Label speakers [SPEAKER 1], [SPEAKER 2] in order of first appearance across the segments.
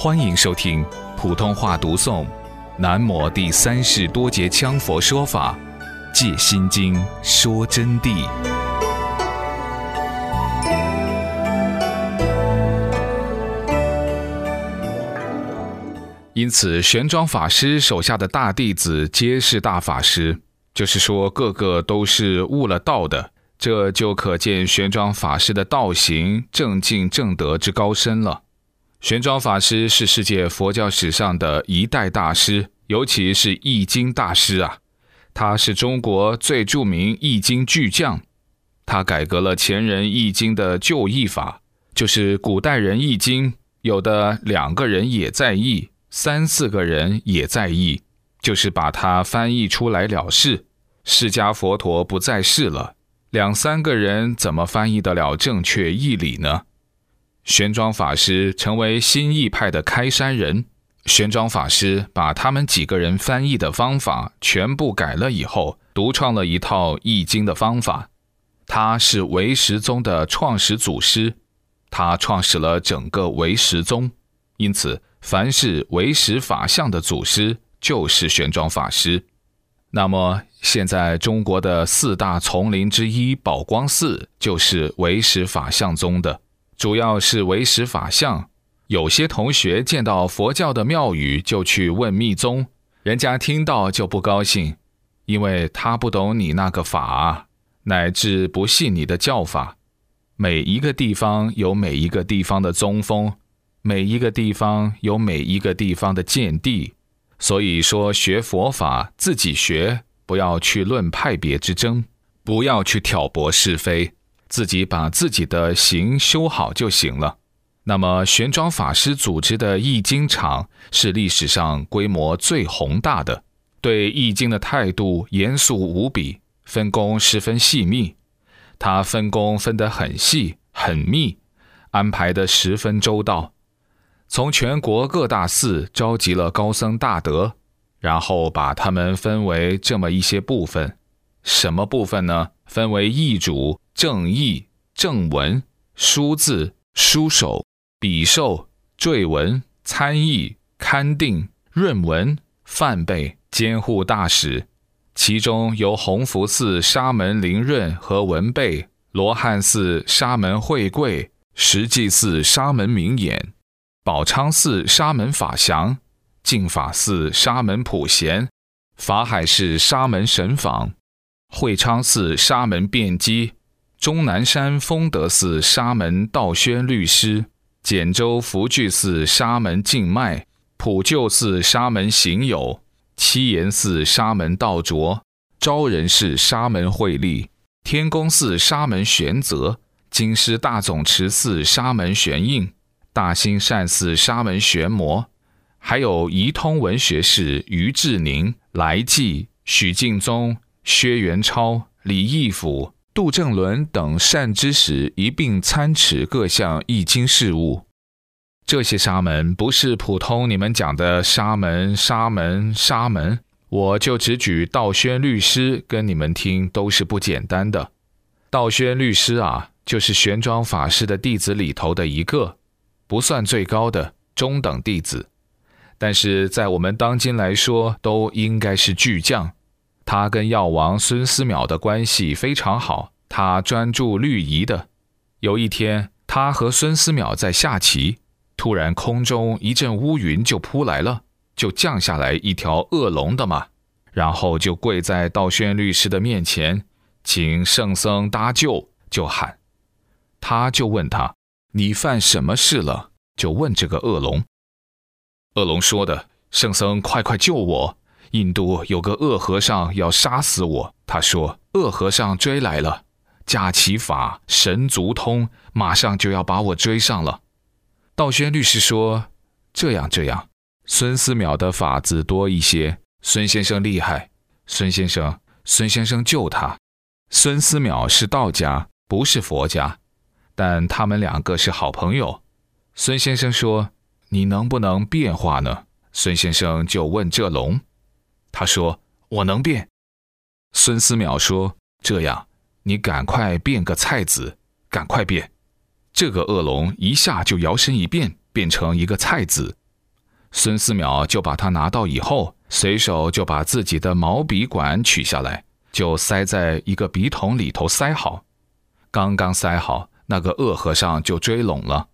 [SPEAKER 1] 欢迎收听普通话读诵《南摩第三世多杰羌佛说法·戒心经》说真谛。因此，玄奘法师手下的大弟子皆是大法师，就是说，个个都是悟了道的。这就可见玄奘法师的道行正境正德之高深了。玄奘法师是世界佛教史上的一代大师，尤其是易经大师啊！他是中国最著名易经巨匠，他改革了前人易经的旧译法，就是古代人易经有的两个人也在译，三四个人也在译，就是把它翻译出来了事。释迦佛陀不在世了。两三个人怎么翻译得了正确义理呢？玄奘法师成为新义派的开山人。玄奘法师把他们几个人翻译的方法全部改了以后，独创了一套易经的方法。他是唯识宗的创始祖师，他创始了整个唯识宗。因此，凡是唯识法相的祖师，就是玄奘法师。那么，现在中国的四大丛林之一宝光寺就是唯识法相宗的，主要是唯识法相。有些同学见到佛教的庙宇就去问密宗，人家听到就不高兴，因为他不懂你那个法，乃至不信你的教法。每一个地方有每一个地方的宗风，每一个地方有每一个地方的见地。所以说，学佛法自己学，不要去论派别之争，不要去挑拨是非，自己把自己的行修好就行了。那么，玄奘法师组织的易经场是历史上规模最宏大的，对易经的态度严肃无比，分工十分细密。他分工分得很细很密，安排得十分周到。从全国各大寺召集了高僧大德，然后把他们分为这么一些部分。什么部分呢？分为译主、正译、正文、书字、书手、笔受、缀文、参议、勘定、润文、范备、监护大使。其中由弘福寺沙门灵润和文备，罗汉寺沙门慧贵，实际寺沙门明眼。宝昌寺沙门法祥，净法寺沙门普贤，法海寺沙门神访，会昌寺沙门辩机，终南山丰德寺沙门道宣律师，简州福聚寺沙门静迈，普救寺沙门行友，七岩寺沙门道卓，昭仁寺沙门慧力，天宫寺沙门玄泽，京师大总持寺沙门玄应。大兴善寺沙门玄魔，还有仪通文学士于志宁、来济、许敬宗、薛元超、李义府、杜正伦等善知识一并参持各项易经事务。这些沙门不是普通你们讲的沙门、沙门、沙门，我就只举道宣律师跟你们听，都是不简单的。道宣律师啊，就是玄奘法师的弟子里头的一个。不算最高的中等弟子，但是在我们当今来说，都应该是巨匠。他跟药王孙思邈的关系非常好，他专注律仪的。有一天，他和孙思邈在下棋，突然空中一阵乌云就扑来了，就降下来一条恶龙的嘛，然后就跪在道宣律师的面前，请圣僧搭救，就喊，他就问他。你犯什么事了？就问这个恶龙。恶龙说的：“圣僧，快快救我！印度有个恶和尚要杀死我。他说，恶和尚追来了，驾其法神足通，马上就要把我追上了。”道宣律师说：“这样这样，孙思邈的法子多一些，孙先生厉害。孙先生，孙先生救他。孙思邈是道家，不是佛家。”但他们两个是好朋友。孙先生说：“你能不能变化呢？”孙先生就问这龙，他说：“我能变。”孙思邈说：“这样，你赶快变个菜子，赶快变。”这个恶龙一下就摇身一变，变成一个菜子，孙思邈就把它拿到以后，随手就把自己的毛笔管取下来，就塞在一个笔筒里头塞好。刚刚塞好，那个恶和尚就追拢了。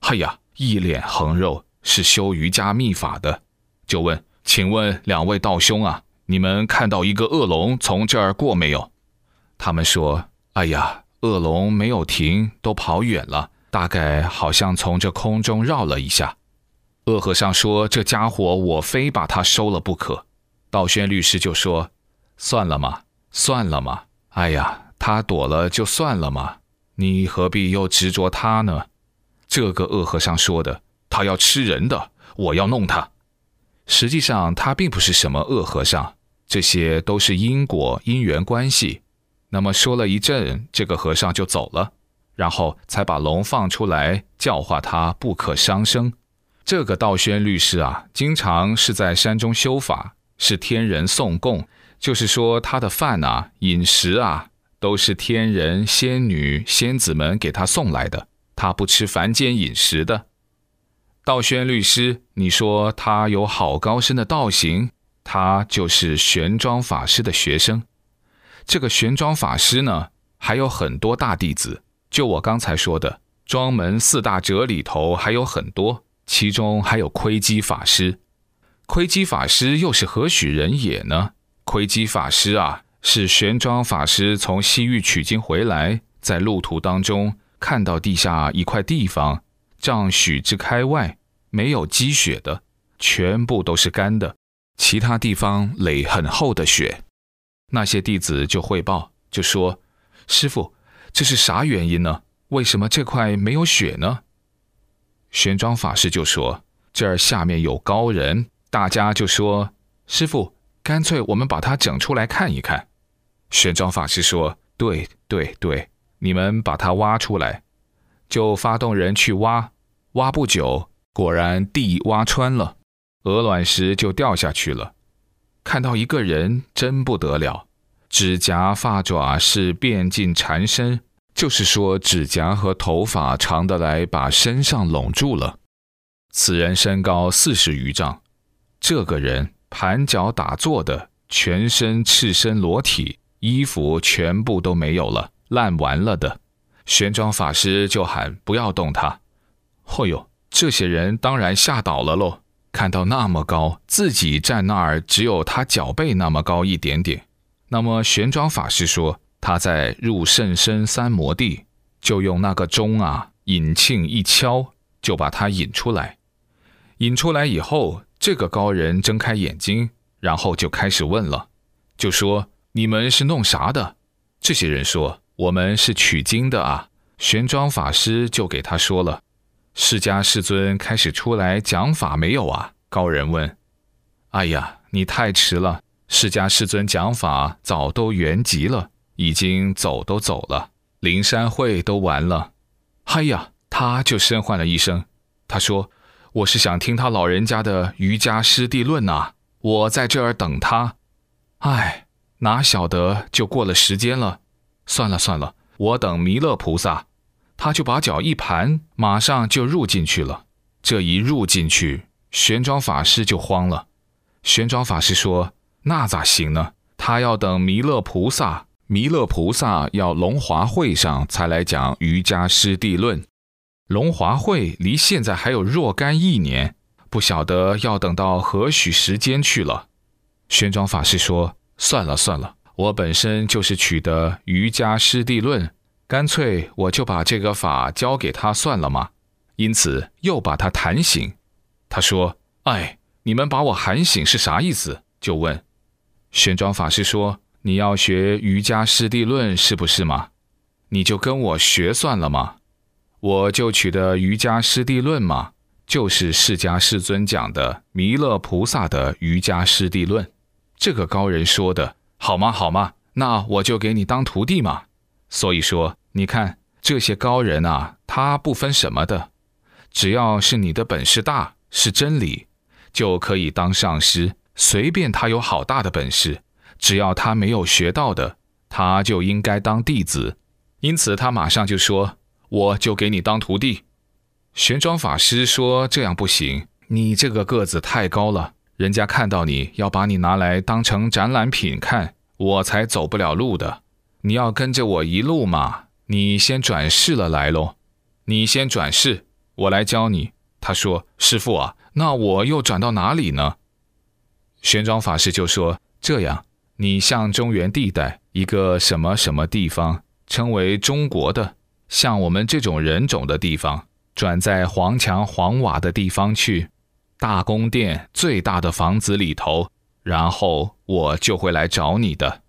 [SPEAKER 1] 哎呀，一脸横肉，是修瑜伽秘法的，就问：“请问两位道兄啊，你们看到一个恶龙从这儿过没有？”他们说：“哎呀，恶龙没有停，都跑远了，大概好像从这空中绕了一下。”恶和尚说：“这家伙，我非把他收了不可。”道宣律师就说：“算了嘛，算了嘛。哎呀，他躲了就算了嘛，你何必又执着他呢？”这个恶和尚说的：“他要吃人的，我要弄他。”实际上，他并不是什么恶和尚，这些都是因果因缘关系。那么说了一阵，这个和尚就走了，然后才把龙放出来，教化他不可伤生。这个道宣律师啊，经常是在山中修法，是天人送供，就是说他的饭啊、饮食啊，都是天人、仙女、仙子们给他送来的，他不吃凡间饮食的。道宣律师，你说他有好高深的道行，他就是玄奘法师的学生。这个玄奘法师呢，还有很多大弟子，就我刚才说的庄门四大哲里头还有很多。其中还有窥基法师，窥基法师又是何许人也呢？窥基法师啊，是玄奘法师从西域取经回来，在路途当中看到地下一块地方，丈许之开外没有积雪的，全部都是干的，其他地方垒很厚的雪。那些弟子就汇报，就说：“师傅，这是啥原因呢？为什么这块没有雪呢？”玄奘法师就说：“这儿下面有高人。”大家就说：“师傅，干脆我们把它整出来看一看。”玄奘法师说：“对对对，你们把它挖出来。”就发动人去挖，挖不久，果然地挖穿了，鹅卵石就掉下去了。看到一个人，真不得了，指甲发爪是遍尽缠身。就是说，指甲和头发长得来，把身上拢住了。此人身高四十余丈，这个人盘脚打坐的，全身赤身裸体，衣服全部都没有了，烂完了的。玄奘法师就喊不要动他。嚯哟，这些人当然吓倒了喽！看到那么高，自己站那儿只有他脚背那么高一点点。那么玄奘法师说。他在入甚深三摩地，就用那个钟啊，引磬一敲，就把他引出来。引出来以后，这个高人睁开眼睛，然后就开始问了，就说：“你们是弄啥的？”这些人说：“我们是取经的啊。”玄奘法师就给他说了：“释迦世尊开始出来讲法没有啊？”高人问：“哎呀，你太迟了，释迦世尊讲法早都圆寂了。”已经走都走了，灵山会都完了。嗨呀，他就声唤了一声，他说：“我是想听他老人家的瑜伽师地论呐，我在这儿等他。”哎，哪晓得就过了时间了。算了算了，我等弥勒菩萨。他就把脚一盘，马上就入进去了。这一入进去，玄奘法师就慌了。玄奘法师说：“那咋行呢？他要等弥勒菩萨。”弥勒菩萨要龙华会上才来讲瑜伽师地论，龙华会离现在还有若干一年，不晓得要等到何许时间去了。玄奘法师说：“算了算了，我本身就是取得瑜伽师地论，干脆我就把这个法交给他算了嘛。”因此又把他弹醒。他说：“哎，你们把我喊醒是啥意思？”就问玄奘法师说。你要学瑜伽师地论是不是嘛？你就跟我学算了嘛。我就取得瑜伽师地论嘛，就是释迦世尊讲的弥勒菩萨的瑜伽师地论。这个高人说的好吗？好吗？那我就给你当徒弟嘛。所以说，你看这些高人啊，他不分什么的，只要是你的本事大，是真理，就可以当上师。随便他有好大的本事。只要他没有学到的，他就应该当弟子。因此，他马上就说：“我就给你当徒弟。”玄奘法师说：“这样不行，你这个个子太高了，人家看到你要把你拿来当成展览品看，我才走不了路的。你要跟着我一路嘛，你先转世了来喽。你先转世，我来教你。他说：“师傅啊，那我又转到哪里呢？”玄奘法师就说：“这样，你向中原地带一个什么什么地方，称为中国的，像我们这种人种的地方，转在黄墙黄瓦的地方去，大宫殿最大的房子里头，然后我就会来找你的。”